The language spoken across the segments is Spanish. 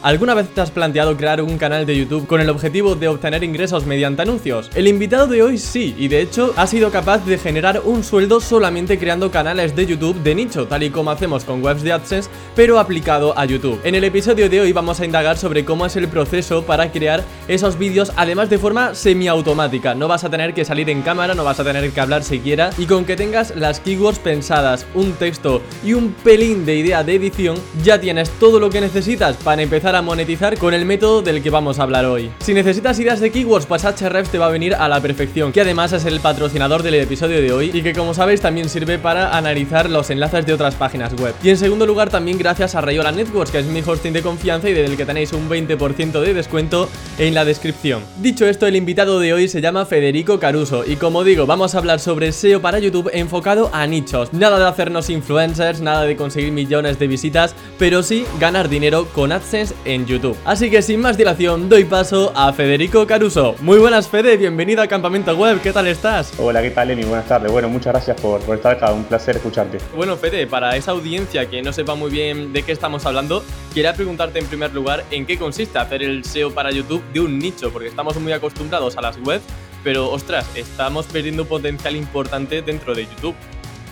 ¿Alguna vez te has planteado crear un canal de YouTube con el objetivo de obtener ingresos mediante anuncios? El invitado de hoy sí, y de hecho ha sido capaz de generar un sueldo solamente creando canales de YouTube de nicho, tal y como hacemos con webs de AdSense, pero aplicado a YouTube. En el episodio de hoy vamos a indagar sobre cómo es el proceso para crear esos vídeos, además de forma semiautomática. No vas a tener que salir en cámara, no vas a tener que hablar siquiera, y con que tengas las keywords pensadas, un texto y un pelín de idea de edición, ya tienes todo lo que necesitas para empezar a monetizar con el método del que vamos a hablar hoy. Si necesitas ideas de keywords, pues Ahrefs te va a venir a la perfección, que además es el patrocinador del episodio de hoy y que como sabéis también sirve para analizar los enlaces de otras páginas web. Y en segundo lugar también gracias a Rayola Networks, que es mi hosting de confianza y del que tenéis un 20% de descuento en la descripción. Dicho esto, el invitado de hoy se llama Federico Caruso y como digo, vamos a hablar sobre SEO para YouTube enfocado a nichos. Nada de hacernos influencers, nada de conseguir millones de visitas, pero sí ganar dinero con AdSense en YouTube. Así que sin más dilación, doy paso a Federico Caruso. Muy buenas, Fede, bienvenido a Campamento Web, ¿qué tal estás? Hola, ¿qué tal, Emi? Buenas tardes. Bueno, muchas gracias por, estar acá, un placer escucharte. Bueno, Fede, para esa audiencia que no sepa muy bien de qué estamos hablando, quería preguntarte en primer lugar en qué consiste hacer el SEO para YouTube de un nicho, porque estamos muy acostumbrados a las webs, pero ostras, estamos perdiendo un potencial importante dentro de YouTube.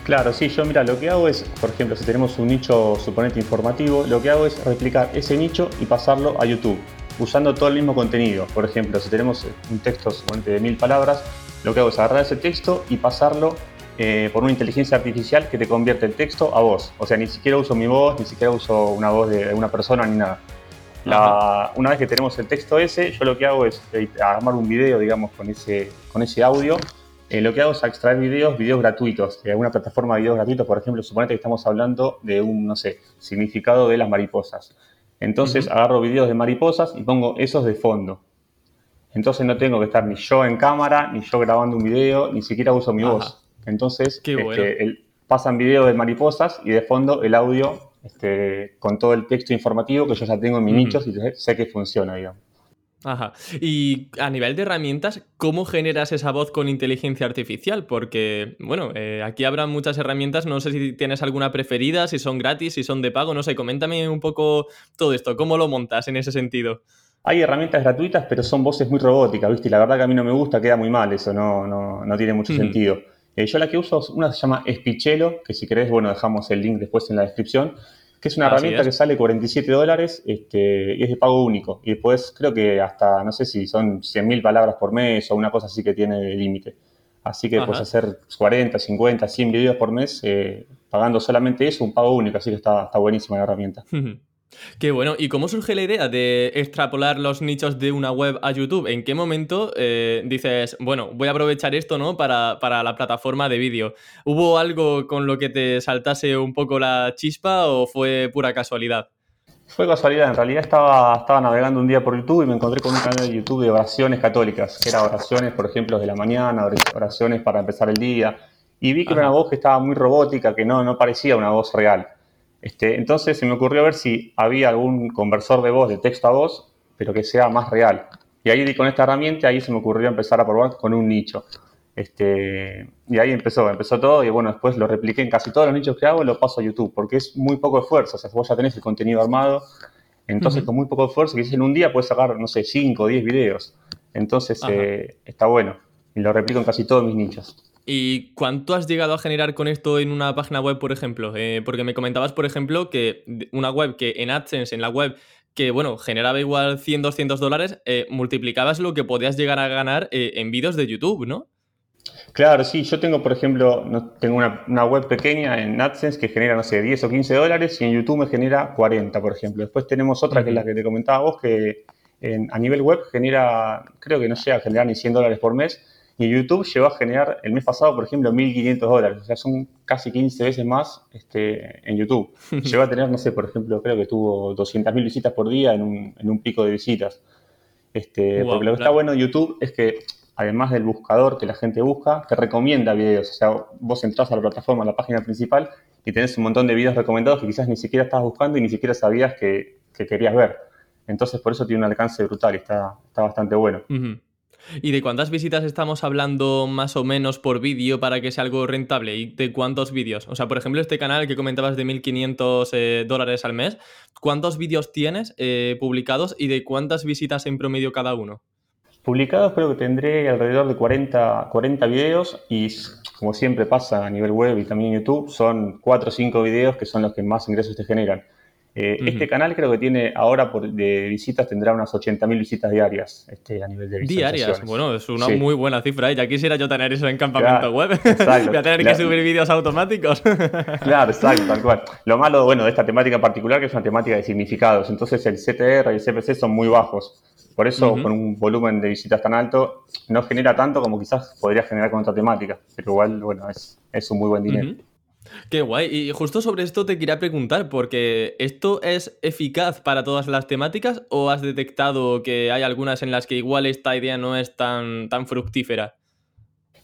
Claro, sí, yo mira, lo que hago es, por ejemplo, si tenemos un nicho suponente informativo, lo que hago es replicar ese nicho y pasarlo a YouTube, usando todo el mismo contenido. Por ejemplo, si tenemos un texto suponente de mil palabras, lo que hago es agarrar ese texto y pasarlo eh, por una inteligencia artificial que te convierte el texto a voz. O sea, ni siquiera uso mi voz, ni siquiera uso una voz de una persona ni nada. una vez que tenemos el texto ese, yo lo que hago es eh, armar un video, digamos, con ese, con ese audio eh, lo que hago es extraer videos, videos gratuitos, de alguna plataforma de videos gratuitos, por ejemplo, suponete que estamos hablando de un, no sé, significado de las mariposas. Entonces agarro videos de mariposas y pongo esos de fondo. Entonces no tengo que estar ni yo en cámara, ni yo grabando un video, ni siquiera uso mi voz. Entonces este, pasan videos de mariposas y de fondo el audio este, con todo el texto informativo que yo ya tengo en mis nichos y sé que funciona, digamos. Ajá. Y a nivel de herramientas, ¿cómo generas esa voz con inteligencia artificial? Porque, bueno, eh, aquí habrá muchas herramientas, no sé si tienes alguna preferida, si son gratis, si son de pago, no sé, coméntame un poco todo esto, ¿cómo lo montas en ese sentido? Hay herramientas gratuitas, pero son voces muy robóticas, ¿viste? Y la verdad que a mí no me gusta, queda muy mal eso, no, no, tiene mucho sentido. Eh, yo la que uso, una se llama Spichelo, que si querés, bueno, dejamos el link después en la descripción que es una herramienta que sale 47 dólares este, y es de pago único. Y después creo que hasta, no sé si son 100.000 palabras por mes o una cosa así que tiene límite. Así que puedes hacer 40, 50, 100 videos por mes eh, pagando solamente eso, un pago único. Así que está, está buenísima la herramienta. Qué bueno. ¿Y cómo surge la idea de extrapolar los nichos de una web a YouTube? ¿En qué momento eh, dices, bueno, voy a aprovechar esto, ¿no? Para, la plataforma de vídeo. ¿Hubo algo con lo que te saltase un poco la chispa o fue pura casualidad? Fue casualidad, en realidad estaba, estaba navegando un día por YouTube y me encontré con un canal de YouTube de oraciones católicas, que era oraciones, por ejemplo, de la mañana, oraciones para empezar el día, y vi que era una voz que estaba muy robótica, que no, no parecía una voz real. Este, entonces se me ocurrió ver si había algún conversor de voz, de texto a voz, pero que sea más real. Y ahí con esta herramienta, ahí se me ocurrió empezar a probar con un nicho. Este, y ahí empezó, empezó todo y bueno, después lo repliqué en casi todos los nichos que hago y lo paso a YouTube, porque es muy poco esfuerzo, o sea, vos ya tenés el contenido armado, entonces con muy poco esfuerzo, que en un día puedes sacar, no sé, 5 o 10 videos, entonces eh, está bueno, y lo replico en casi todos mis nichos. ¿Y cuánto has llegado a generar con esto en una página web, por ejemplo? Eh, porque me comentabas, por ejemplo, que una web que en AdSense, en la web, que bueno, generaba igual 100, 200 dólares, eh, multiplicabas lo que podías llegar a ganar eh, en vídeos de YouTube, ¿no? Claro, sí, yo tengo, por ejemplo, tengo una, web pequeña en AdSense que genera, no sé, 10 o 15 dólares y en YouTube me genera 40, por ejemplo. Después tenemos otra que es la que te comentaba vos, que a nivel web genera, creo que no llega a generar ni 100 dólares por mes y YouTube llegó a generar el mes pasado, por ejemplo, 1.500 dólares. O sea, son casi 15 veces más este, en YouTube. llegó a tener, no sé, por ejemplo, creo que tuvo 200.000 visitas por día en un, pico de visitas. Este, porque lo que está bueno de YouTube es que además del buscador que la gente busca, te recomienda videos. O sea, vos entras a la plataforma, a la página principal, y tenés un montón de videos recomendados que quizás ni siquiera estabas buscando y ni siquiera sabías que, querías ver. Entonces, por eso tiene un alcance brutal y está, está bastante bueno. ¿Y de cuántas visitas estamos hablando más o menos por vídeo para que sea algo rentable? ¿Y de cuántos vídeos? O sea, por ejemplo, este canal que comentabas de 1.500 eh, dólares al mes, ¿cuántos vídeos tienes eh, publicados y de cuántas visitas en promedio cada uno? Publicados creo que tendré alrededor de 40, 40 videos y como siempre pasa a nivel web y también YouTube, son 4 o 5 videos que son los que más ingresos te generan. Eh, este canal creo que tiene ahora por, de visitas tendrá unas 80.000 visitas diarias este, a nivel de visitas. Diarias, bueno, es una muy buena cifra. ¿eh? Ya quisiera yo tener eso en campamento web. Exacto. Voy a tener que subir vídeos automáticos. claro, exacto, tal cual. Lo malo, bueno, de esta temática en particular que es una temática de significados. Entonces el CTR y el CPC son muy bajos. Por eso, con un volumen de visitas tan alto, no genera tanto como quizás podría generar con otra temática. Pero igual, bueno, es, es un muy buen dinero. Qué guay. Y justo sobre esto te quería preguntar, porque ¿esto es eficaz para todas las temáticas o has detectado que hay algunas en las que igual esta idea no es tan, tan fructífera?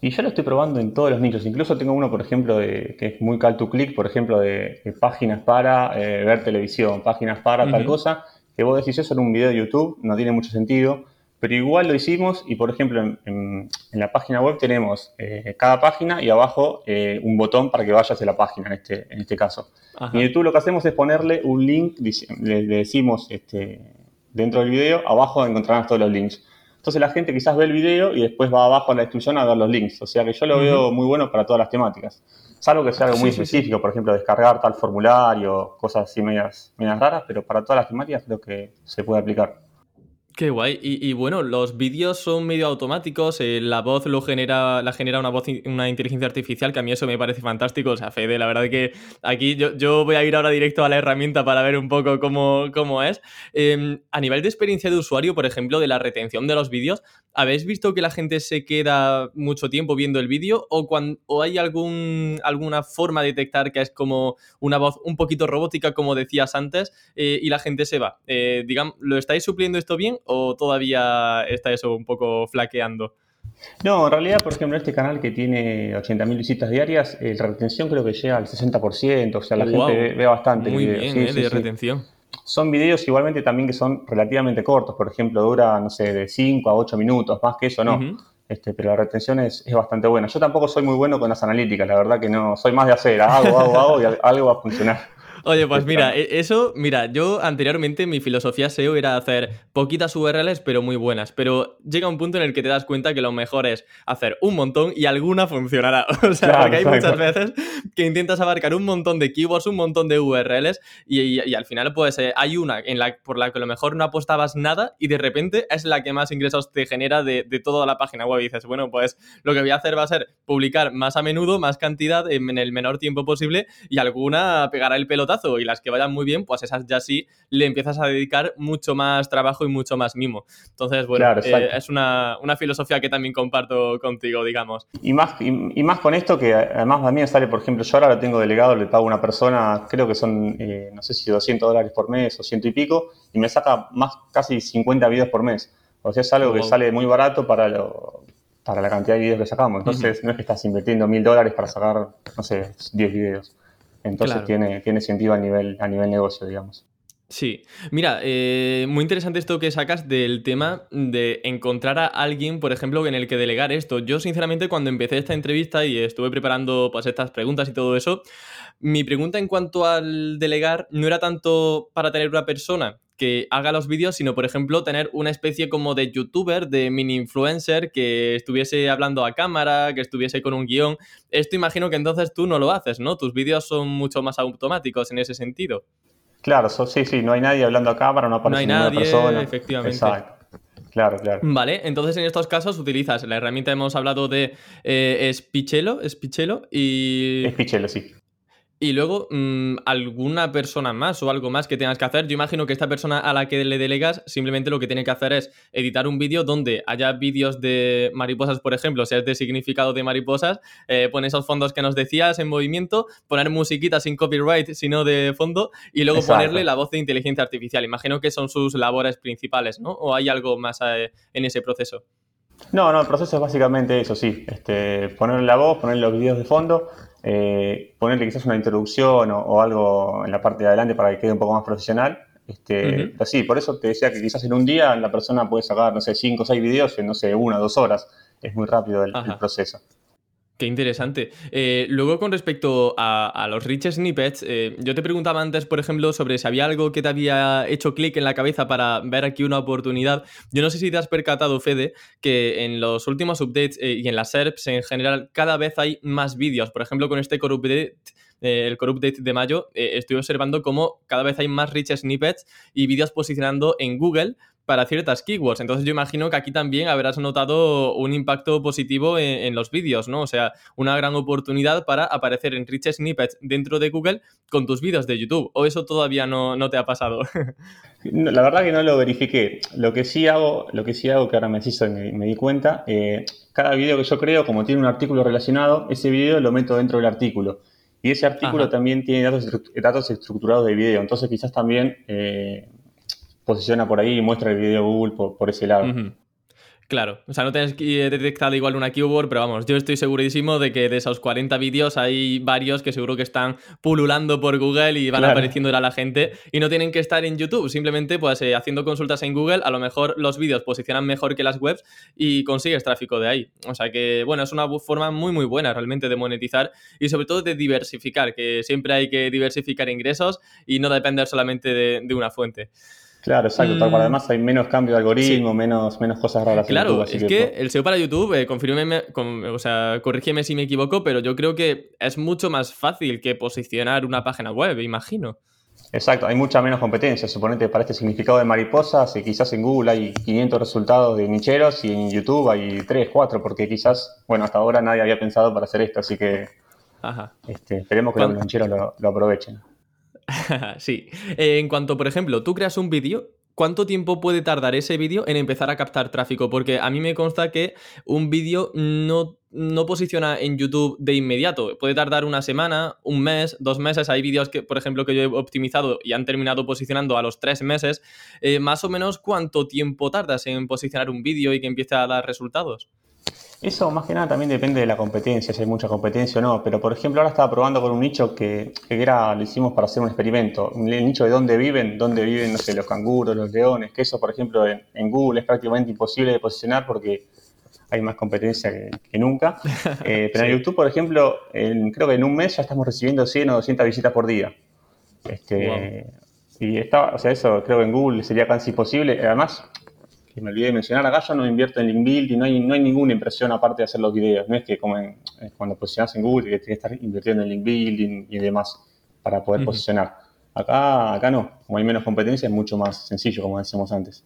Y ya lo estoy probando en todos los nichos. Incluso tengo uno, por ejemplo, de, que es muy call to click, por ejemplo, de, páginas para eh, ver televisión, páginas para tal cosa, que vos decís eso en un video de YouTube, no tiene mucho sentido. Pero igual lo hicimos y, por ejemplo, en, la página web tenemos eh, cada página y abajo eh, un botón para que vayas a la página, en este, en este caso. Y en YouTube lo que hacemos es ponerle un link, le, decimos este, dentro del video, abajo encontrarás todos los links. Entonces la gente quizás ve el video y después va abajo a la descripción a ver los links. O sea que yo lo veo muy bueno para todas las temáticas. Salvo que sea algo muy específico, por ejemplo, descargar tal formulario, cosas así medias, medias raras, pero para todas las temáticas creo que se puede aplicar. Qué guay. Y, bueno, los vídeos son medio automáticos. Eh, la voz lo genera, la genera una voz, una inteligencia artificial, que a mí eso me parece fantástico. O sea, Fede, la verdad que aquí yo, yo voy a ir ahora directo a la herramienta para ver un poco cómo, cómo es. Em, a nivel de experiencia de usuario, por ejemplo, de la retención de los vídeos, ¿habéis visto que la gente se queda mucho tiempo viendo el vídeo? ¿O, cuando, o hay algún, alguna forma de detectar que es como una voz un poquito robótica, como decías antes, eh, y la gente se va? Eh, digamos, ¿lo estáis supliendo esto bien? O todavía está eso un poco flaqueando? No, en realidad, por ejemplo, este canal que tiene 80.000 visitas diarias, eh, la retención creo que llega al 60%, o sea, la gente ve, bastante. Muy bien, eh, de retención. Son videos igualmente también que son relativamente cortos, por ejemplo, dura, no sé, de 5 a 8 minutos, más que eso no. Este, pero la retención es, es, bastante buena. Yo tampoco soy muy bueno con las analíticas, la verdad que no, soy más de hacer, hago, hago, hago y algo va a funcionar. Oye, pues mira, e-, eso, mira, yo anteriormente mi filosofía SEO era hacer poquitas URLs, pero muy buenas. Pero llega un punto en el que te das cuenta que lo mejor es hacer un montón y alguna funcionará. O sea, porque hay muchas veces que intentas abarcar un montón de keywords, un montón de URLs y, al final, pues eh, hay una en la, por la que a lo mejor no apostabas nada y de repente es la que más ingresos te genera de, toda la página web. Y dices, bueno, pues lo que voy a hacer va a ser publicar más a menudo, más cantidad en el menor tiempo posible y alguna pegará el pelota y las que vayan muy bien, pues esas ya sí le empiezas a dedicar mucho más trabajo y mucho más mimo. Entonces, bueno, eh, es una, filosofía que también comparto contigo, digamos. Y más, y, más con esto que además a mí me sale, por ejemplo, yo ahora lo tengo delegado, le pago a una persona, creo que son, eh, no sé si 200 dólares por mes o ciento y pico, y me saca más casi 50 videos por mes. O sea, es algo que sale muy barato para lo, para la cantidad de videos que sacamos. Entonces, no es que estás invirtiendo mil dólares para sacar, no sé, 10 videos. Entonces tiene, tiene sentido a nivel, a nivel negocio, digamos. Sí, mira, eh, muy interesante esto que sacas del tema de encontrar a alguien, por ejemplo, en el que delegar esto. Yo, sinceramente, cuando empecé esta entrevista y estuve preparando pues, estas preguntas y todo eso, mi pregunta en cuanto al delegar no era tanto para tener una persona que haga los vídeos, sino por ejemplo tener una especie como de youtuber, de mini influencer que estuviese hablando a cámara, que estuviese con un guion. Esto imagino que entonces tú no lo haces, ¿no? Tus vídeos son mucho más automáticos en ese sentido. Claro, sí, sí, no hay nadie hablando a cámara, no aparece no hay nadie, persona. Efectivamente. Exacto. Claro, claro. Vale, entonces en estos casos utilizas la herramienta, hemos hablado de eh, Spichelo, Spichelo y... Spichelo, sí. Y luego, mm, alguna persona más o algo más que tengas que hacer. Yo imagino que esta persona a la que le delegas simplemente lo que tiene que hacer es editar un vídeo donde haya vídeos de mariposas, por ejemplo, si es de significado de mariposas, eh, pone esos fondos que nos decías en movimiento, poner musiquita sin copyright, sino de fondo, y luego ponerle la voz de inteligencia artificial. Imagino que son sus labores principales, ¿no? ¿O hay algo más eh, en ese proceso? No, no, el proceso es básicamente eso, sí. Este, ponerle la voz, ponerle los videos de fondo, eh, ponerle quizás una introducción o, algo en la parte de adelante para que quede un poco más profesional. Este, sí, por eso te decía que quizás en un día la persona puede sacar, no sé, cinco o seis videos en, no sé, una o dos horas. Es muy rápido el proceso. Qué interesante. Eh, luego, con respecto a, los rich snippets, eh, yo te preguntaba antes, por ejemplo, sobre si había algo que te había hecho clic en la cabeza para ver aquí una oportunidad. Yo no sé si te has percatado, Fede, que en los últimos updates eh, y en las SERPs en general, cada vez hay más vídeos. Por ejemplo, con este core update el core update de mayo, estoy observando cómo cada vez hay más rich snippets y vídeos posicionando en Google para ciertas keywords. Entonces yo imagino que aquí también habrás notado un impacto positivo en, los vídeos, ¿no? O sea, una gran oportunidad para aparecer en rich snippets dentro de Google con tus vídeos de YouTube. ¿O eso todavía no, no te ha pasado? la verdad que no lo verifiqué. Lo que sí hago, lo que sí hago, que ahora me, me, me di cuenta, eh, cada video que yo creo, como tiene un artículo relacionado, ese video lo meto dentro del artículo. Y ese artículo también tiene datos, datos estructurados de video. Entonces quizás también eh, posiciona por ahí y muestra el video Google por, ese lado. Claro, o sea, no tienes detectado igual una keyword, pero vamos, yo estoy segurísimo de que de esos 40 vídeos hay varios que seguro que están pululando por Google y van apareciendo a la gente y no tienen que estar en YouTube, simplemente pues eh, haciendo consultas en Google, a lo mejor los vídeos posicionan mejor que las webs y consigues tráfico de ahí. O sea que, bueno, es una forma muy muy buena realmente de monetizar y sobre todo de diversificar, que siempre hay que diversificar ingresos y no depender solamente de una fuente. Claro, exacto. Tal cual. Mm. Además hay menos cambio de algoritmo, menos, menos cosas raras. Claro, en YouTube, es que, el SEO para YouTube, eh, o sea, corrígeme si me equivoco, pero yo creo que es mucho más fácil que posicionar una página web, imagino. Exacto, hay mucha menos competencia. Suponete para este significado de mariposas, y quizás en Google hay 500 resultados de nicheros y en YouTube hay 3, 4, porque quizás, bueno, hasta ahora nadie había pensado para hacer esto, así que Este, esperemos que los nicheros lo aprovechen. sí. En cuanto, por ejemplo, tú creas un vídeo, ¿cuánto tiempo puede tardar ese vídeo en empezar a captar tráfico? Porque a mí me consta que un vídeo no, no, posiciona en YouTube de inmediato. Puede tardar una semana, un mes, dos meses. Hay vídeos que, por ejemplo, que yo he optimizado y han terminado posicionando a los tres meses. Eh, más o menos, ¿cuánto tiempo tardas en posicionar un vídeo y que empiece a dar resultados? Eso más que nada también depende de la competencia, si hay mucha competencia o no. Pero por ejemplo, ahora estaba probando con un nicho que, era, lo hicimos para hacer un experimento. El nicho de dónde viven, dónde viven, no sé, los canguros, los leones, que eso, por ejemplo, en, Google es prácticamente imposible de posicionar porque hay más competencia que, nunca. Eh, pero en YouTube, por ejemplo, creo que en un mes ya estamos recibiendo 100 o 200 visitas por día. Este, Y está, o sea, eso creo que en Google sería casi imposible. Además, que me olvidé de mencionar, acá yo no invierto en link build y no hay, no hay ninguna impresión aparte de hacer los videos. No es que como cuando posicionas en Google que tienes que estar invirtiendo en link building y demás para poder posicionar. Acá, acá no, como hay menos competencia es mucho más sencillo, como decíamos antes.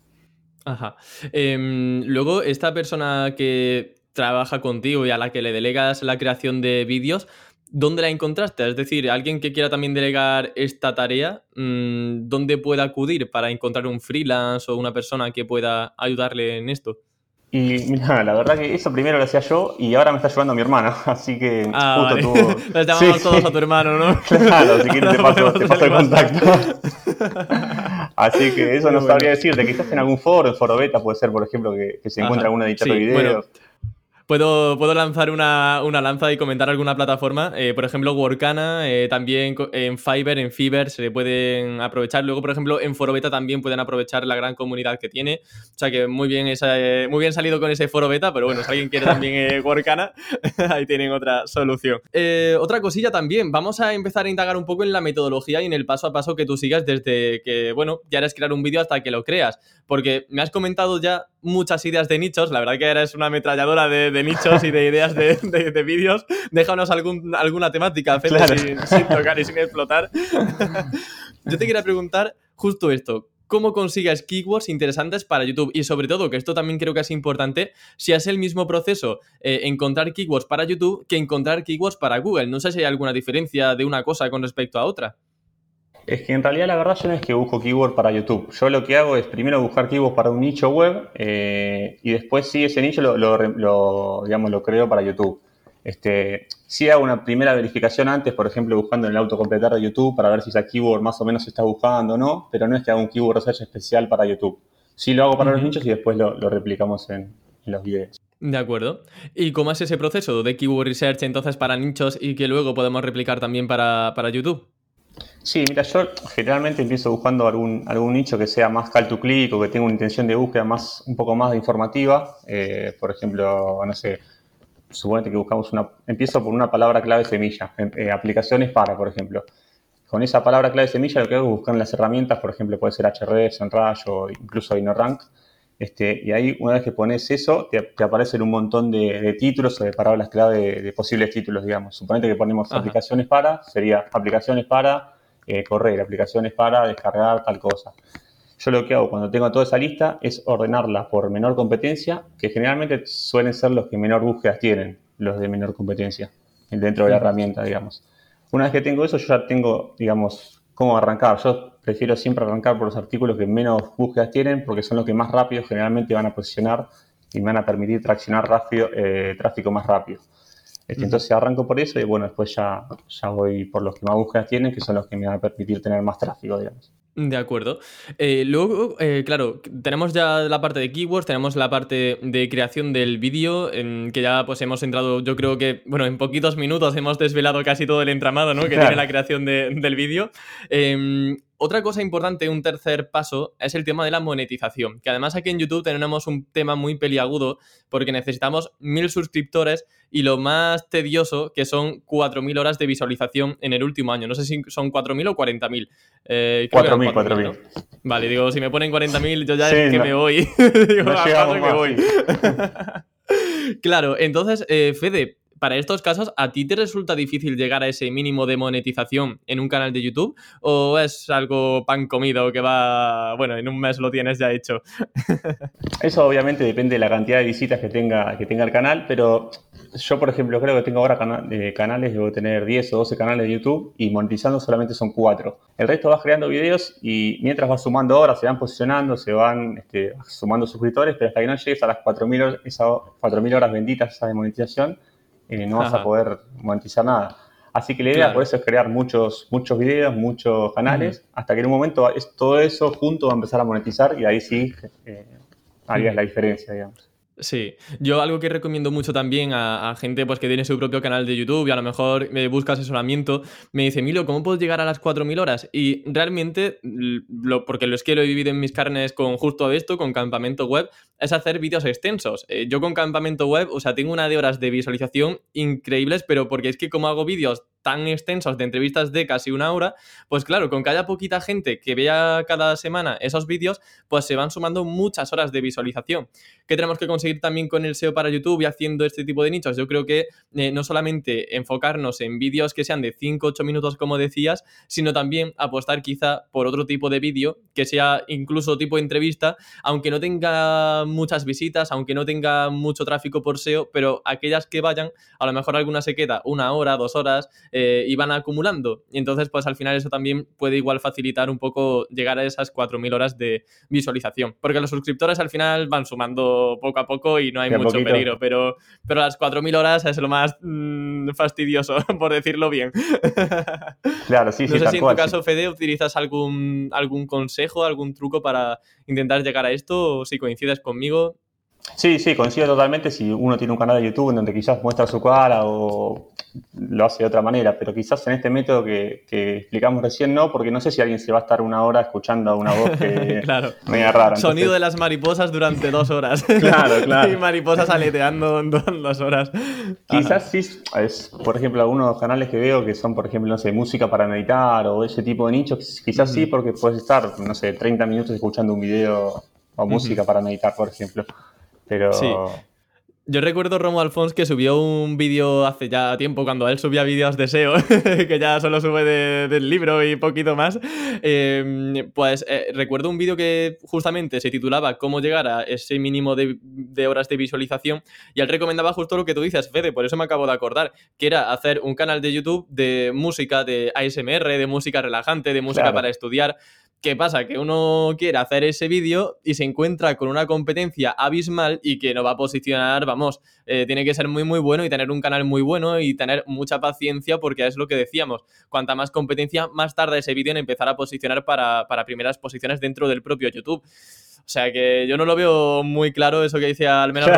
Ajá. Em, luego, esta persona que trabaja contigo y a la que le delegas la creación de vídeos, ¿Dónde la encontraste? Es decir, alguien que quiera también delegar esta tarea, mm, ¿dónde puede acudir para encontrar un freelance o una persona que pueda ayudarle en esto? Y mira, la verdad que eso primero lo hacía yo y ahora me está ayudando mi hermano, así que ah, justo tuvo... Le llamamos todos a tu hermano, ¿no? Claro, si quieres te paso, te paso el contacto. así que eso no sabría decirte, quizás en algún foro, en foro beta puede ser, por ejemplo, que, se encuentre algún editor de videos. Puedo, puedo lanzar una, lanza y comentar alguna plataforma. Eh, por ejemplo, Workana, eh, también en Fiverr, en Fiverr se pueden aprovechar. Luego, por ejemplo, en Foro Beta también pueden aprovechar la gran comunidad que tiene. O sea que muy bien, esa, eh, muy bien salido con ese Foro Beta, pero bueno, si alguien quiere también Workana, ahí tienen otra solución. otra cosilla también, vamos a empezar a indagar un poco en la metodología y en el paso a paso que tú sigas desde que, bueno, ya eres crear un vídeo hasta que lo creas. Porque me has comentado ya muchas ideas de nichos, la verdad que eres una ametralladora de nichos y de ideas de, de, vídeos, déjanos algún, alguna temática, sin, tocar y sin explotar. Yo te quería preguntar justo esto. ¿Cómo consigues keywords interesantes para YouTube? Y sobre todo, que esto también creo que es importante, si es el mismo proceso eh, encontrar keywords para YouTube que encontrar keywords para Google. No sé si hay alguna diferencia de una cosa con respecto a otra. Es que en realidad la verdad yo no es que busco keyword para YouTube. Yo lo que hago es primero buscar keywords para un nicho web eh, y después sí ese nicho lo, digamos, lo creo para YouTube. Este, sí hago una primera verificación antes, por ejemplo, buscando en el autocompletar de YouTube para ver si esa keyword más o menos se está buscando o no, pero no es que haga un keyword research especial para YouTube. Sí lo hago para los nichos y después lo, replicamos en, los videos. De acuerdo. ¿Y cómo es ese proceso de keyword research entonces para nichos y que luego podemos replicar también para, para YouTube? Sí, mira, yo generalmente empiezo buscando algún, algún nicho que sea más call to o que tenga una intención de búsqueda más, un poco más informativa. Eh, por ejemplo, no sé, suponete que buscamos una, empiezo por una palabra clave semilla, em, eh, aplicaciones para, por ejemplo. Con esa palabra clave semilla lo que hago es buscar en las herramientas, por ejemplo, puede ser SEMrush o incluso InnoRank. Este, y ahí, una vez que pones eso, te, aparecen un montón de, títulos o de palabras clave de, posibles títulos, digamos. Suponete que ponemos aplicaciones para, sería aplicaciones para eh, correr, aplicaciones para descargar tal cosa. Yo lo que hago cuando tengo toda esa lista es ordenarla por menor competencia, que generalmente suelen ser los que menor búsquedas tienen, los de menor competencia, dentro de la herramienta, digamos. Una vez que tengo eso, yo ya tengo, digamos, cómo arrancar. Yo prefiero siempre arrancar por los artículos que menos búsquedas tienen, porque son los que más rápido generalmente van a posicionar y me van a permitir traccionar rápido, eh, tráfico más rápido. Este, entonces arranco por eso y bueno, después ya, ya voy por los que más búsquedas tienen, que son los que me van a permitir tener más tráfico, digamos. De acuerdo. Eh, luego, eh, claro, tenemos ya la parte de keywords, tenemos la parte de creación del vídeo, que ya pues hemos entrado, yo creo que, bueno, en poquitos minutos hemos desvelado casi todo el entramado, ¿no? Que tiene la creación del vídeo. Em, otra cosa importante, un tercer paso, es el tema de la monetización, que además aquí en YouTube tenemos un tema muy peliagudo porque necesitamos mil suscriptores y lo más tedioso que son 4.000 horas de visualización en el último año. No sé si son 4.000 o 40.000. Eh, 4.000, 4.000. Vale, digo, si me ponen 40.000 yo ya es que me voy. digo, no que me voy. claro, entonces, eh, Fede, para estos casos, ¿a ti te resulta difícil llegar a ese mínimo de monetización en un canal de YouTube? ¿O es algo pan comido que va, bueno, en un mes lo tienes ya hecho? Eso obviamente depende de la cantidad de visitas que tenga, que tenga el canal, pero yo, por ejemplo, creo que tengo ahora canales, debo tener 10 o 12 canales de YouTube y monetizando solamente son 4. El resto vas creando videos y mientras vas sumando horas, se van posicionando, se van este, sumando suscriptores, pero hasta que no llegues a las 4.000 horas benditas esa de monetización, eh, no vas a poder monetizar nada. Así que la idea por eso es crear muchos, muchos videos, muchos canales, hasta que en un momento todo eso junto va a empezar a monetizar y ahí sí eh, harías la diferencia, digamos. Sí, yo algo que recomiendo mucho también a, gente pues, que tiene su propio canal de YouTube y a lo mejor me busca asesoramiento, me dice, Milo, ¿cómo puedo llegar a las 4.000 horas? Y realmente, lo, porque lo es que lo he vivido en mis carnes con justo esto, con campamento web, es hacer vídeos extensos. Eh, yo con campamento web, o sea, tengo una de horas de visualización increíbles, pero porque es que como hago vídeos tan extensos de entrevistas de casi una hora, pues claro, con que haya poquita gente que vea cada semana esos vídeos, pues se van sumando muchas horas de visualización. ¿Qué tenemos que conseguir también con el SEO para YouTube y haciendo este tipo de nichos? Yo creo que eh, no solamente enfocarnos en vídeos que sean de 5 8 minutos, como decías, sino también apostar quizá por otro tipo de vídeo que sea incluso tipo entrevista, aunque no tenga muchas visitas, aunque no tenga mucho tráfico por SEO, pero aquellas que vayan, a lo mejor alguna se queda una hora, dos horas, eh, y van acumulando. Y entonces, pues al final eso también puede igual facilitar un poco llegar a esas 4.000 horas de visualización. Porque los suscriptores al final van sumando poco a poco y no hay mucho peligro, pero, pero las 4.000 horas es lo más mm, fastidioso, por decirlo bien. Claro, sí, sí. No sé si en tu caso, Fede, utilizas algún, algún consejo, algún truco para intentar llegar a esto, o si coincides conmigo. Sí, sí, coincido totalmente. Si uno tiene un canal de YouTube en donde quizás muestra su cara o lo hace de otra manera, pero quizás en este método que, explicamos recién no, porque no sé si alguien se va a estar una hora escuchando a una voz que claro. media rara. Sonido de las mariposas durante dos horas. claro, claro. y mariposas aleteando dos horas. Quizás sí, es, por ejemplo, algunos canales que veo que son, por ejemplo, no sé, música para meditar o ese tipo de nichos, quizás sí, porque puedes estar, no sé, 30 minutos escuchando un video o música para meditar, por ejemplo. Pero... Sí. Yo recuerdo Romo Alfons que subió un vídeo hace ya tiempo, cuando él subía vídeos de SEO, que ya solo sube del libro y poquito más. Em, pues eh, recuerdo un vídeo que justamente se titulaba Cómo llegar a ese mínimo de, de, horas de visualización. Y él recomendaba justo lo que tú dices, Fede, por eso me acabo de acordar, que era hacer un canal de YouTube de música, de ASMR, de música relajante, de música para estudiar. ¿Qué pasa? Que uno quiere hacer ese vídeo y se encuentra con una competencia abismal y que no va a posicionar, vamos, eh, tiene que ser muy muy bueno y tener un canal muy bueno y tener mucha paciencia porque es lo que decíamos, cuanta más competencia, más tarda ese vídeo en empezar a posicionar para, para primeras posiciones dentro del propio YouTube. O sea que yo no lo veo muy claro eso que dice al menos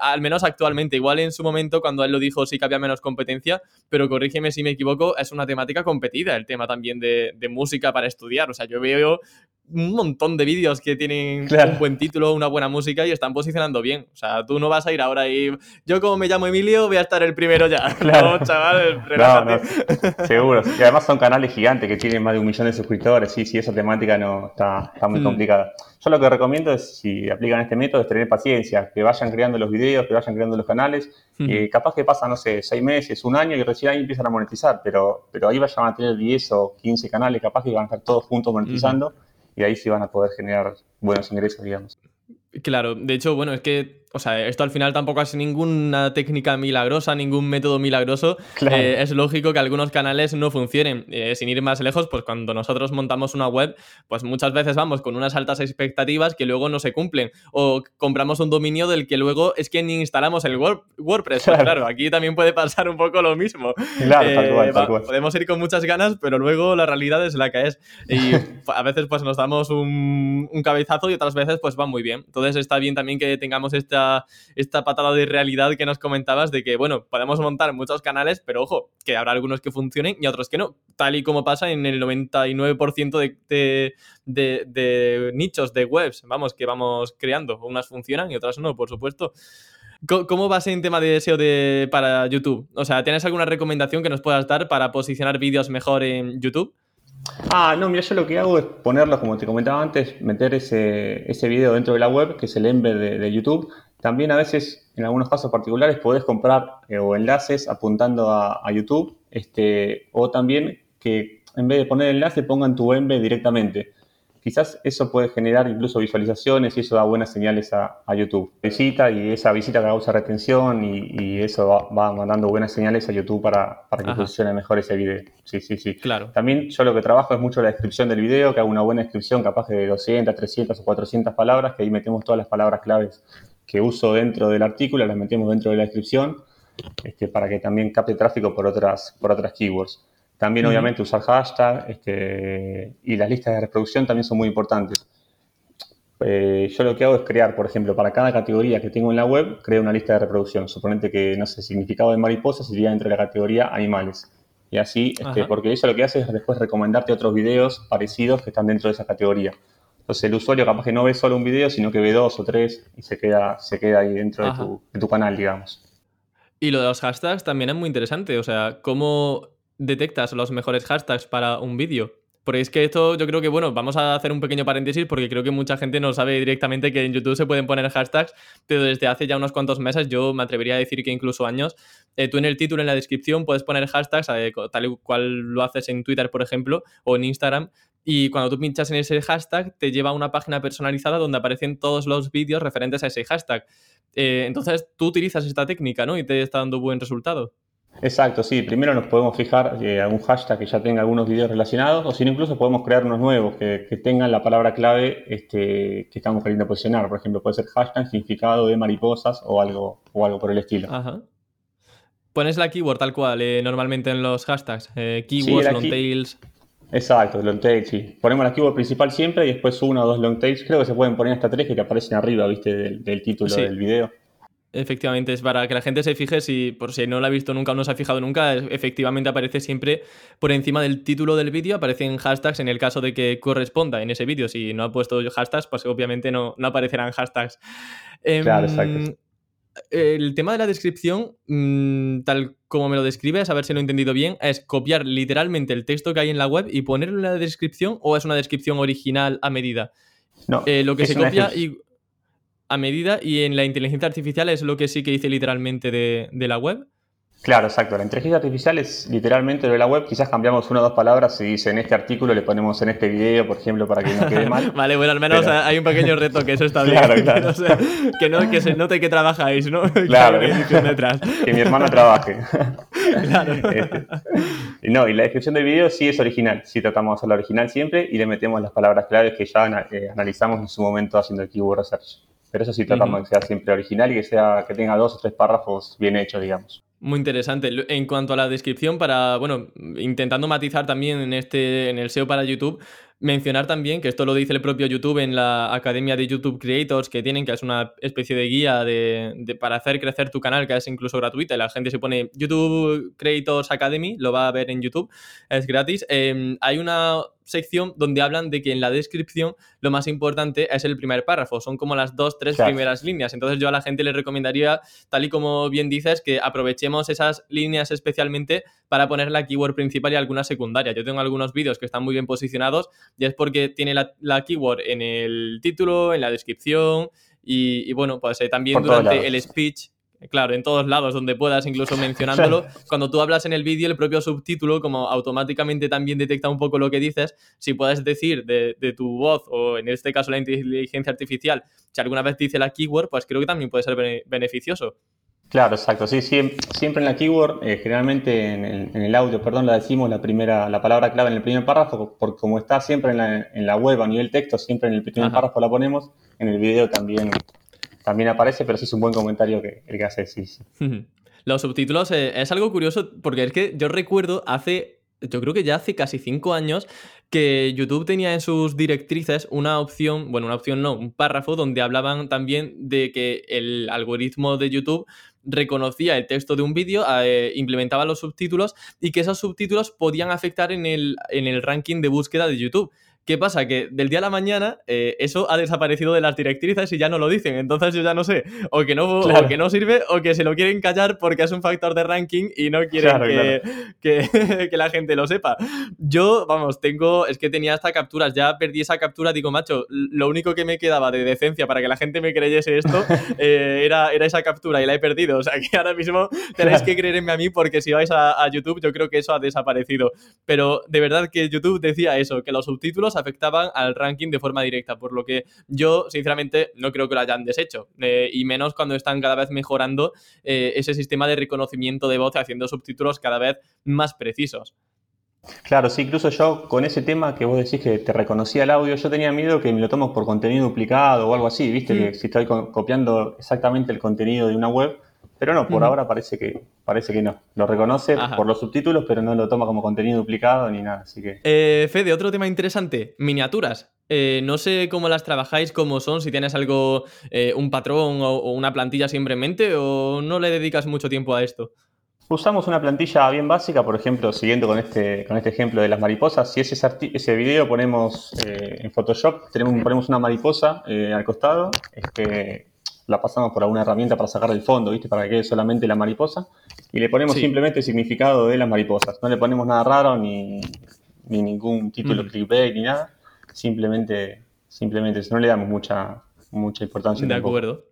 al menos actualmente. Igual en su momento, cuando él lo dijo, sí que había menos competencia, pero corrígeme si me equivoco, es una temática competida, el tema también de, de música para estudiar. O sea, yo veo un montón de vídeos que tienen un buen título, una buena música y están posicionando bien. O sea, tú no vas a ir ahora y yo como me llamo Emilio voy a estar el primero ya. Claro. No, chaval, no, seguro. Y además son canales gigantes que tienen más de un millón de suscriptores. Sí, sí, esa temática no está, está muy mm. complicada. Yo lo que recomiendo es, si aplican este método, es tener paciencia, que vayan creando los videos, que vayan creando los canales. y capaz que pasa, no sé, seis meses, un año y recién ahí empiezan a monetizar, pero, pero ahí vayan a tener 10 o 15 canales, capaz que van a estar todos juntos monetizando y ahí sí van a poder generar buenos ingresos, digamos. Claro, de hecho, bueno, es que o sea, esto al final tampoco es ninguna técnica milagrosa, ningún método milagroso. Eh, es lógico que algunos canales no funcionen. Eh, sin ir más lejos, pues cuando nosotros montamos una web, pues muchas veces vamos con unas altas expectativas que luego no se cumplen. O compramos un dominio del que luego es que ni instalamos el WordPress. Pues claro. aquí también puede pasar un poco lo mismo. Claro, tal cual, tal cual. Podemos ir con muchas ganas, pero luego la realidad es la que es. Y a veces pues nos damos un, un cabezazo y otras veces pues va muy bien. Entonces está bien también que tengamos esta esta, patada de realidad que nos comentabas de que, bueno, podemos montar muchos canales, pero ojo, que habrá algunos que funcionen y otros que no, tal y como pasa en el 99% de, de, de, nichos de webs, vamos, que vamos creando. Unas funcionan y otras no, por supuesto. ¿Cómo vas en tema de SEO de, para YouTube? O sea, ¿tienes alguna recomendación que nos puedas dar para posicionar vídeos mejor en YouTube? Ah, no, mira, yo lo que hago es ponerlo, como te comentaba antes, meter ese, ese video dentro de la web, que es el embed de YouTube, también a veces, en algunos casos particulares, podés comprar eh, o enlaces apuntando a, YouTube, este, o también que en vez de poner enlace pongan tu embed directamente. Quizás eso puede generar incluso visualizaciones y eso da buenas señales a, YouTube. Visita y esa visita causa retención y, eso va, mandando buenas señales a YouTube para, para que funcione mejor ese video. Sí, sí, sí. Claro. También yo lo que trabajo es mucho la descripción del video, que hago una buena descripción capaz de 200, 300 o 400 palabras, que ahí metemos todas las palabras claves que uso dentro del artículo, las metemos dentro de la descripción este, para que también capte tráfico por otras, por otras keywords. También, obviamente, usar hashtag este, y las listas de reproducción también son muy importantes. Eh, yo lo que hago es crear, por ejemplo, para cada categoría que tengo en la web, creo una lista de reproducción. Suponete que, no sé, significado de mariposa sería entre la categoría animales. Y así, este, porque eso lo que hace es después recomendarte otros videos parecidos que están dentro de esa categoría. Entonces el usuario capaz que no ve solo un video, sino que ve dos o tres y se queda, se queda ahí dentro de tu, canal, digamos. Y lo de los hashtags también es muy interesante. O sea, ¿cómo detectas los mejores hashtags para un vídeo? Porque es que esto yo creo que, bueno, vamos a hacer un pequeño paréntesis porque creo que mucha gente no sabe directamente que en YouTube se pueden poner hashtags, pero desde hace ya unos cuantos meses, yo me atrevería a decir que incluso años, eh, tú en el título, en la descripción, puedes poner hashtags, eh, tal y cual lo haces en Twitter, por ejemplo, o en Instagram, y cuando tú pinchas en ese hashtag, te lleva a una página personalizada donde aparecen todos los vídeos referentes a ese hashtag. Eh, entonces, tú utilizas esta técnica, ¿no? Y te está dando buen resultado. Exacto, sí. Primero nos podemos fijar eh, algún hashtag que ya tenga algunos vídeos relacionados, o si no, incluso podemos crear unos nuevos que, tengan la palabra clave este, que estamos queriendo posicionar. Por ejemplo, puede ser hashtag significado de mariposas o algo, o algo por el estilo. Ajá. Pones la keyword tal cual, eh, normalmente en los hashtags. keywords, long tails. Exacto, long tails, sí. Ponemos la keyword principal siempre y después uno o dos long tails. Creo que se pueden poner hasta tres que te aparecen arriba, viste, del, título del video. Efectivamente, es para que la gente se fije, si por si no lo ha visto nunca o no se ha fijado nunca, efectivamente aparece siempre por encima del título del vídeo, aparecen hashtags en el caso de que corresponda en ese vídeo. Si no ha puesto hashtags, pues obviamente no, no aparecerán hashtags. Claro, exacto. El tema de la descripción, mm, tal como me lo describes, a ver si lo he entendido bien, es copiar literalmente el texto que hay en la web y ponerlo en la descripción o es una descripción original a medida. No. Eh, lo que se copia y a medida y en la inteligencia artificial es lo que sí que dice literalmente de, de la web. Claro, exacto. La inteligencia artificial es literalmente lo de la web. Quizás cambiamos una o dos palabras y dice en este artículo le ponemos en este video, por ejemplo, para que no quede mal. vale, bueno, al menos hay un pequeño reto que eso está bien. Claro, claro. que, no, que se note que trabajáis, ¿no? Claro, detrás. que mi hermano trabaje. claro. Este. No, y la descripción del video sí es original. Sí tratamos de hacerla original siempre y le metemos las palabras claves que ya eh, analizamos en su momento haciendo el keyword research. Pero eso sí tratamos de que sea siempre original y que sea que tenga dos o tres párrafos bien hechos, digamos. Muy interesante. En cuanto a la descripción, para, bueno, intentando matizar también en este, en el SEO para YouTube, Mencionar también que esto lo dice el propio YouTube en la Academia de YouTube Creators que tienen, que es una especie de guía de, para hacer crecer tu canal, que es incluso gratuita. Y la gente se pone YouTube Creators Academy, lo va a ver en YouTube, es gratis. Em, hay una sección donde hablan de que en la descripción lo más importante es el primer párrafo, son como las dos, tres primeras líneas. Entonces yo a la gente le recomendaría, tal y como bien dices, que aprovechemos esas líneas especialmente para poner la keyword principal y alguna secundaria. Yo tengo algunos vídeos que están muy bien posicionados y es porque tiene la, keyword en el título, en la descripción y, bueno, pues eh, también durante el speech Claro, en todos lados donde puedas, incluso mencionándolo. Cuando tú hablas en el vídeo, el propio subtítulo, como automáticamente también detecta un poco lo que dices, si puedes decir de, tu voz o en este caso la inteligencia artificial, si alguna vez dice la keyword, pues creo que también puede ser beneficioso. Claro, exacto. Sí, siempre, en la keyword, eh, generalmente en el, audio, perdón, la decimos la primera, la palabra clave en el primer párrafo, porque como está siempre en la, en la web a nivel texto, siempre en el primer párrafo la ponemos, en el video también también aparece, pero sí es un buen comentario que, el que hace, sí, sí. Los subtítulos eh, es algo curioso porque es que yo recuerdo hace, yo creo que ya hace casi cinco años, que YouTube tenía en sus directrices una opción, bueno, una opción no, un párrafo donde hablaban también de que el algoritmo de YouTube reconocía el texto de un vídeo, eh, implementaba los subtítulos y que esos subtítulos podían afectar en el, en el ranking de búsqueda de YouTube. ¿Qué pasa? Que del día a la mañana eh, eso ha desaparecido de las directrices y ya no lo dicen. Entonces yo ya no sé, o que no, que no sirve o que se lo quieren callar porque es un factor de ranking y no quieren que, que, la gente lo sepa. Yo, vamos, tengo, es que tenía hasta capturas, ya perdí esa captura, digo, macho, lo único que me quedaba de decencia para que la gente me creyese esto eh, era, era esa captura y la he perdido. O sea que ahora mismo tenéis que creerme a mí porque si vais a, a YouTube yo creo que eso ha desaparecido. Pero de verdad que YouTube decía eso, que los subtítulos afectaban al ranking de forma directa, por lo que yo, sinceramente, no creo que lo hayan deshecho, eh, y menos cuando están cada vez mejorando eh, ese sistema de reconocimiento de voz y haciendo subtítulos cada vez más precisos. Claro, sí, incluso yo con ese tema que vos decís que te reconocía el audio, yo tenía miedo que me lo tomo por contenido duplicado o algo así, ¿viste? Mm. Que si estoy copiando exactamente el contenido de una web, pero no, por ahora parece que, parece que no. Lo reconoce por los subtítulos, pero no lo toma como contenido duplicado ni nada. Así que. Eh, Fede, otro tema interesante: miniaturas. Eh, no sé cómo las trabajáis, cómo son, si tienes algo, eh, un patrón o, una plantilla siempre en mente, o no le dedicas mucho tiempo a esto. Usamos una plantilla bien básica, por ejemplo, siguiendo con este, con este ejemplo de las mariposas. Si ese, ese video ponemos en Photoshop, tenemos, ponemos una mariposa al costado, que la pasamos por alguna herramienta para sacar del fondo, ¿viste? Para que quede solamente la mariposa. Y le ponemos simplemente el significado de las mariposas. No le ponemos nada raro ni, ningún título mm. clickbait ni nada. Simplemente, simplemente, no le damos mucha, mucha importancia. De acuerdo.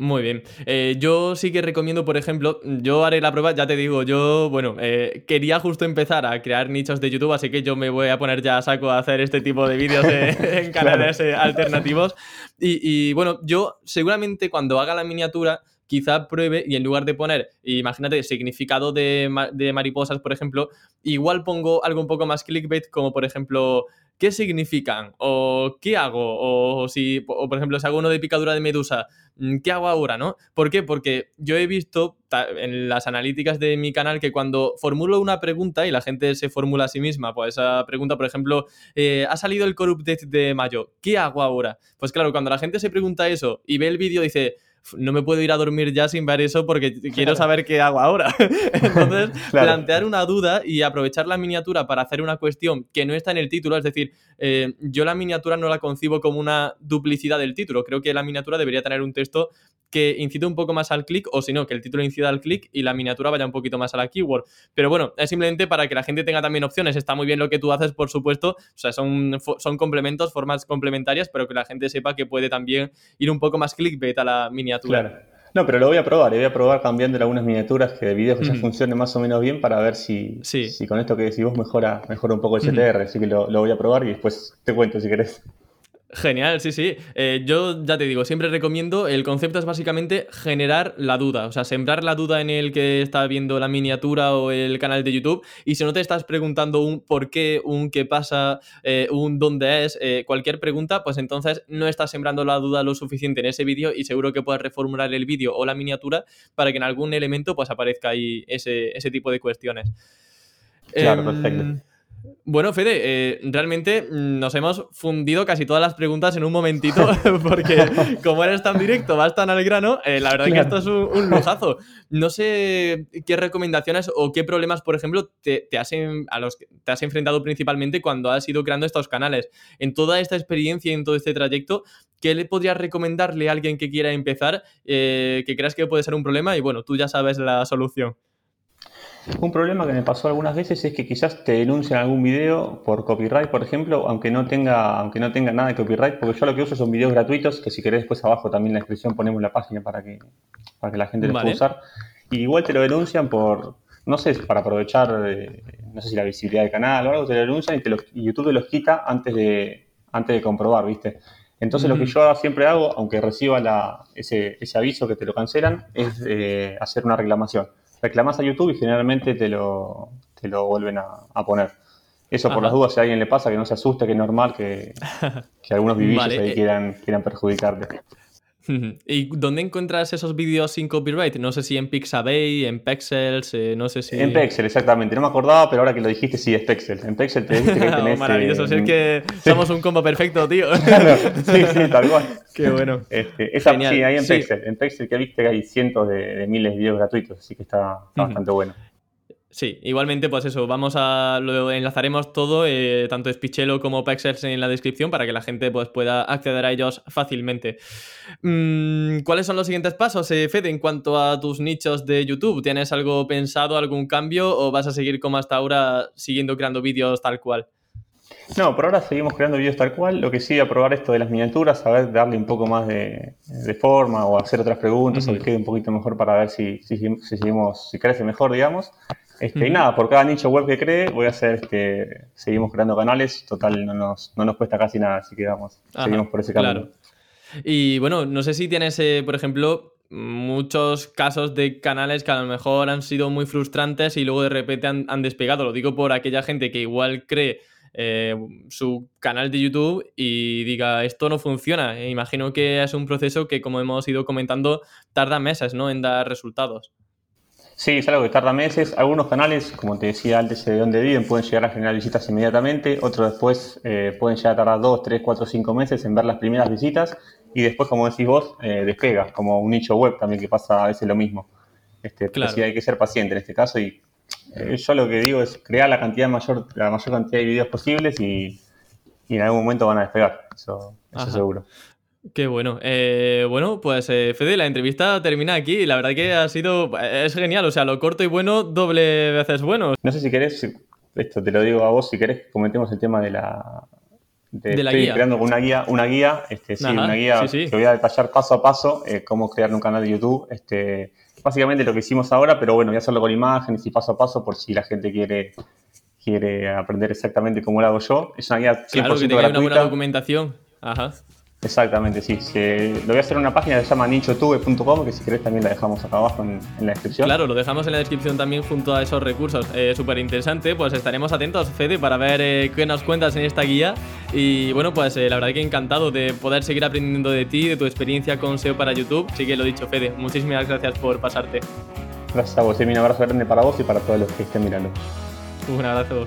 Muy bien. Eh, yo sí que recomiendo, por ejemplo, yo haré la prueba, ya te digo, yo, bueno, eh, quería justo empezar a crear nichos de YouTube, así que yo me voy a poner ya a saco a hacer este tipo de vídeos en canales eh, alternativos. Y, bueno, yo seguramente cuando haga la miniatura, quizá pruebe y en lugar de poner, imagínate, significado de, de mariposas, por ejemplo, igual pongo algo un poco más clickbait, como por ejemplo qué significan o qué hago o si o por ejemplo si hago uno de picadura de medusa mm, qué hago ahora no por qué porque yo he visto en las analíticas de mi canal que cuando formulo una pregunta y la gente se formula a sí misma pues esa pregunta por ejemplo eh, ha salido el Corrupted de mayo qué hago ahora pues claro cuando la gente se pregunta eso y ve el vídeo dice no me puedo ir a dormir ya sin ver eso porque quiero saber qué hago ahora. Entonces, plantear una duda y aprovechar la miniatura para hacer una cuestión que no está en el título, es decir, eh, yo la miniatura no la concibo como una duplicidad del título, creo que la miniatura debería tener un texto que incite un poco más al clic o si no, que el título incida al clic y la miniatura vaya un poquito más a la keyword. Pero bueno, es simplemente para que la gente tenga también opciones. Está muy bien lo que tú haces, por supuesto. O sea, son, son complementos, formas complementarias, pero que la gente sepa que puede también ir un poco más clickbait a la miniatura. Claro. No, pero lo voy a probar, voy a probar cambiando algunas miniaturas que de videos que ya funcionen más o menos bien para ver si, si con esto que decís vos mejora, mejora un poco el CTR. Así que lo, lo voy a probar y después te cuento si querés. Genial, sí, sí. Eh, yo ya te digo, siempre recomiendo, el concepto es básicamente generar la duda, o sea, sembrar la duda en el que está viendo la miniatura o el canal de YouTube y si no te estás preguntando un por qué, un qué pasa, eh, un dónde es, eh, cualquier pregunta, pues entonces no estás sembrando la duda lo suficiente en ese vídeo y seguro que puedes reformular el vídeo o la miniatura para que en algún elemento pues aparezca ahí ese, ese tipo de cuestiones. Claro, perfecto. Bueno, Fede, eh, realmente nos hemos fundido casi todas las preguntas en un momentito, porque como eres tan directo, vas tan al grano, eh, la verdad es que esto es un, lujazo. No sé qué recomendaciones o qué problemas, por ejemplo, te, has a los que te has enfrentado principalmente cuando has ido creando estos canales. En toda esta experiencia y en todo este trayecto, ¿qué le podrías recomendarle a alguien que quiera empezar eh, que creas que puede ser un problema? Y bueno, tú ya sabes la solución. Un problema que me pasó algunas veces es que quizás te denuncian algún video por copyright, por ejemplo, aunque no tenga, aunque no tenga nada de copyright, porque yo lo que uso son videos gratuitos, que si querés después abajo también en la descripción ponemos la página para que, para que la gente los pueda usar. Y igual te lo denuncian por, no sé, para aprovechar, eh, no sé si la visibilidad del canal o algo, te lo denuncian y, YouTube te los quita antes de, antes de comprobar, ¿viste? Entonces lo que yo siempre hago, aunque reciba la, ese, ese, aviso que te lo cancelan, es eh, hacer una reclamación reclamas a YouTube y generalmente te lo, te lo vuelven a, poner. Eso por las dudas, si a alguien le pasa, que no se asuste, que es normal que, algunos vivillos ahí eh. quieran, quieran perjudicarte. ¿Y dónde encuentras esos vídeos sin copyright? No sé si en Pixabay, en Pexels, eh, no sé si... En Pexel, exactamente. No me acordaba, pero ahora que lo dijiste, sí, es Pexel. En Pexel te dice que tenés... Maravilloso, es que somos un combo perfecto, tío. sí, sí, tal cual. Qué bueno. Este, esa, sí, ahí en Pexel. En Pexel que viste que hay cientos de, miles de videos gratuitos, así que está, bastante bueno. Sí, igualmente, pues eso, vamos a. Lo enlazaremos todo, eh, tanto Spichelo como Pexels en la descripción para que la gente pues, pueda acceder a ellos fácilmente. Mm, ¿Cuáles son los siguientes pasos, eh, Fede, en cuanto a tus nichos de YouTube? ¿Tienes algo pensado, algún cambio o vas a seguir como hasta ahora siguiendo creando vídeos tal cual? No, por ahora seguimos creando vídeos tal cual. Lo que sí, a probar esto de las miniaturas, a ver, darle un poco más de, forma o hacer otras preguntas o que quede un poquito mejor para ver si, si, si, seguimos, si crece mejor, digamos. Este, y nada, por cada nicho web que cree, voy a hacer que seguimos creando canales. Total, no nos, no nos cuesta casi nada, así que vamos, seguimos por ese camino. Y bueno, no sé si tienes, eh, por ejemplo, muchos casos de canales que a lo mejor han sido muy frustrantes y luego de repente han, despegado. Lo digo por aquella gente que igual cree eh, su canal de YouTube y diga esto no funciona. E imagino que es un proceso que, como hemos ido comentando, tarda meses ¿no? en dar resultados. Sí, es algo que tarda meses. Algunos canales, como te decía antes, de dónde viven, pueden llegar a generar visitas inmediatamente. Otros después eh, pueden llegar a tardar 2, 3, 4, 5 meses en ver las primeras visitas. Y después, como decís vos, eh, despega, como un nicho web también que pasa a veces lo mismo. Este, claro. hay que ser paciente en este caso. Y eh, yo lo que digo es crear la cantidad mayor, la mayor cantidad de videos posibles y, en algún momento van a despegar. Eso, eso seguro. Qué bueno. Eh, bueno, pues eh, Fede, la entrevista termina aquí. La verdad que ha sido. Es genial. O sea, lo corto y bueno, doble veces bueno. No sé si querés, esto te lo digo a vos, si querés comentemos el tema de la. De, la estoy guía. creando una guía, una guía, este, sí, una guía que voy a detallar paso a paso eh, cómo crear un canal de YouTube. Este, básicamente lo que hicimos ahora, pero bueno, voy a hacerlo con imágenes y paso a paso por si la gente quiere quiere aprender exactamente cómo lo hago yo. Es una guía 100% claro, que tenga una buena documentación. Ajá. Exactamente, sí. lo voy a hacer en una página que se llama nichotube.com, que si querés también la dejamos acá abajo en, la descripción. Claro, lo dejamos en la descripción también junto a esos recursos. Eh, Súper interesante, pues estaremos atentos, Fede, para ver eh, qué nos cuentas en esta guía. Y bueno, pues eh, la verdad que encantado de poder seguir aprendiendo de ti, de tu experiencia con SEO para YouTube. Así que lo dicho, Fede, muchísimas gracias por pasarte. Gracias a vos, y un abrazo grande para vos y para todos los que estén mirando. Un abrazo.